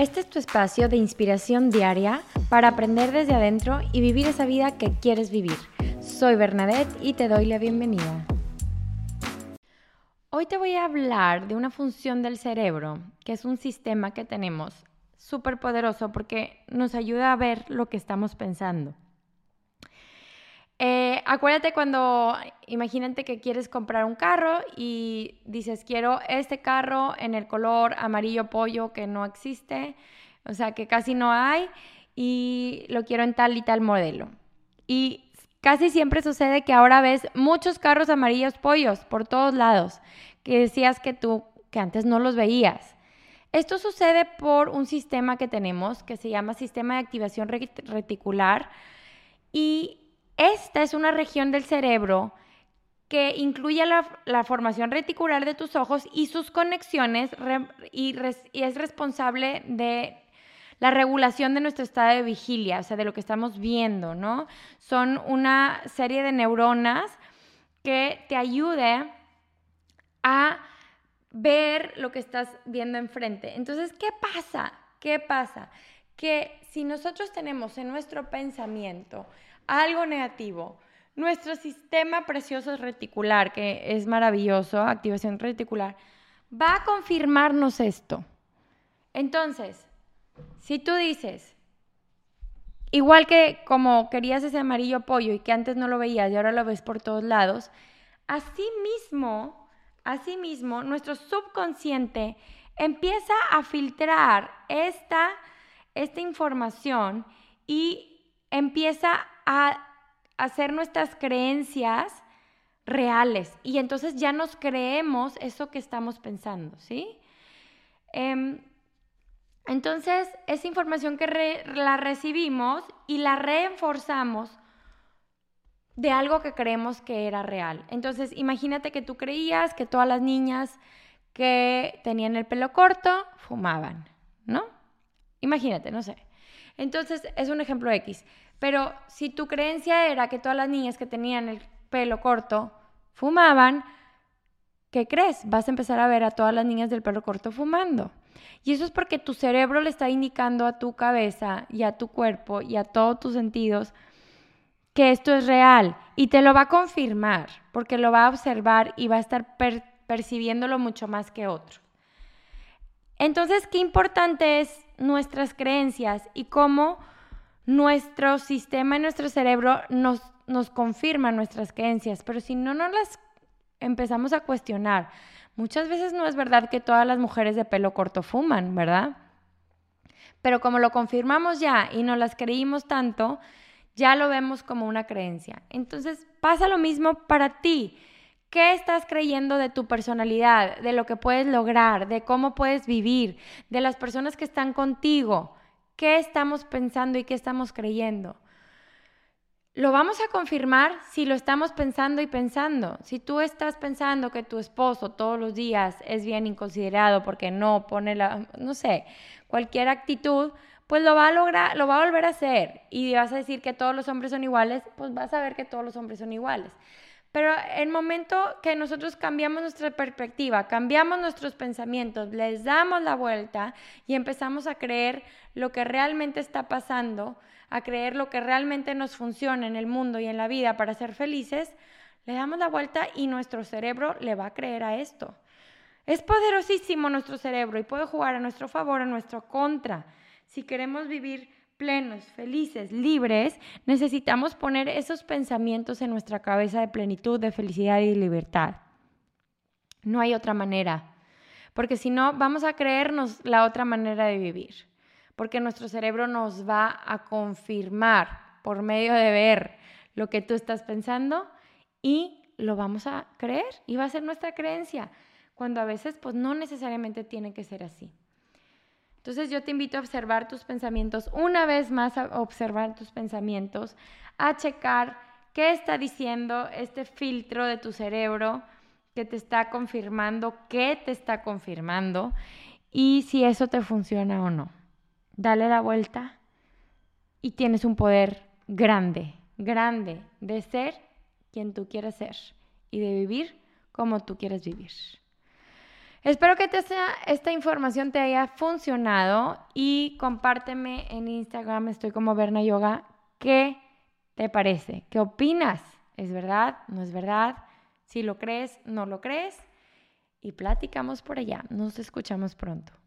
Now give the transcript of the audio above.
Este es tu espacio de inspiración diaria para aprender desde adentro y vivir esa vida que quieres vivir. Soy Bernadette y te doy la bienvenida. Hoy te voy a hablar de una función del cerebro, que es un sistema que tenemos súper poderoso porque nos ayuda a ver lo que estamos pensando. Eh, acuérdate cuando, imagínate que quieres comprar un carro y dices, quiero este carro en el color amarillo pollo que no existe, o sea, que casi no hay, y lo quiero en tal y tal modelo. Y casi siempre sucede que ahora ves muchos carros amarillos pollos por todos lados, que decías que tú, que antes no los veías. Esto sucede por un sistema que tenemos que se llama sistema de activación reticular y esta es una región del cerebro que incluye la, formación reticular de tus ojos y sus conexiones y, es responsable de la regulación de nuestro estado de vigilia, o sea, de lo que estamos viendo, ¿no? Son una serie de neuronas que te ayude a ver lo que estás viendo enfrente. Entonces, ¿qué pasa? ¿Qué pasa? Que si nosotros tenemos en nuestro pensamiento algo negativo. Nuestro sistema precioso reticular, que es maravilloso, activación reticular, va a confirmarnos esto. Entonces, si tú dices, igual que como querías ese amarillo pollo y que antes no lo veías y ahora lo ves por todos lados, así mismo, así mismo, nuestro subconsciente empieza a filtrar esta, esta información y empieza a hacer nuestras creencias reales y entonces ya nos creemos eso que estamos pensando, ¿sí? Em, entonces, esa información que la recibimos y la reforzamos de algo que creemos que era real. Entonces, imagínate que tú creías que todas las niñas que tenían el pelo corto fumaban, ¿no? Imagínate, no sé. Entonces, es un ejemplo X. Pero si tu creencia era que todas las niñas que tenían el pelo corto fumaban, ¿qué crees? Vas a empezar a ver a todas las niñas del pelo corto fumando. Y eso es porque tu cerebro le está indicando a tu cabeza y a tu cuerpo y a todos tus sentidos que esto es real y te lo va a confirmar porque lo va a observar y va a estar percibiéndolo mucho más que otro. Entonces, qué importante es nuestras creencias y cómo nuestro sistema y nuestro cerebro nos, nos confirma nuestras creencias, pero si no nos las empezamos a cuestionar, muchas veces no es verdad que todas las mujeres de pelo corto fuman, ¿verdad? Pero como lo confirmamos ya y no las creímos tanto, ya lo vemos como una creencia. Entonces pasa lo mismo para ti. ¿Qué estás creyendo de tu personalidad, de lo que puedes lograr, de cómo puedes vivir, de las personas que están contigo? qué estamos pensando y qué estamos creyendo. Lo vamos a confirmar si lo estamos pensando y pensando. Si tú estás pensando que tu esposo todos los días es bien inconsiderado porque no pone la, no sé, cualquier actitud, pues lo va a lograr, lo va a volver a hacer. Y vas a decir que todos los hombres son iguales, pues vas a ver que todos los hombres son iguales. Pero el momento que nosotros cambiamos nuestra perspectiva, cambiamos nuestros pensamientos, les damos la vuelta y empezamos a creer lo que realmente está pasando, a creer lo que realmente nos funciona en el mundo y en la vida para ser felices, le damos la vuelta y nuestro cerebro le va a creer a esto. Es poderosísimo nuestro cerebro y puede jugar a nuestro favor, a nuestro contra. Si queremos vivir plenos, felices, libres, necesitamos poner esos pensamientos en nuestra cabeza de plenitud, de felicidad y libertad. No hay otra manera, porque si no, vamos a creernos la otra manera de vivir, porque nuestro cerebro nos va a confirmar por medio de ver lo que tú estás pensando y lo vamos a creer y va a ser nuestra creencia, cuando a veces pues no necesariamente tiene que ser así. Entonces yo te invito a observar tus pensamientos, una vez más a observar tus pensamientos, a checar qué está diciendo este filtro de tu cerebro que te está confirmando, qué te está confirmando y si eso te funciona o no. Dale la vuelta y tienes un poder grande, grande de ser quien tú quieres ser y de vivir como tú quieres vivir. Espero que esta información te haya funcionado y compárteme en Instagram, estoy como Berna Yoga, ¿qué te parece? ¿Qué opinas? ¿Es verdad? ¿No es verdad? Si lo crees, no lo crees. Y platicamos por allá. Nos escuchamos pronto.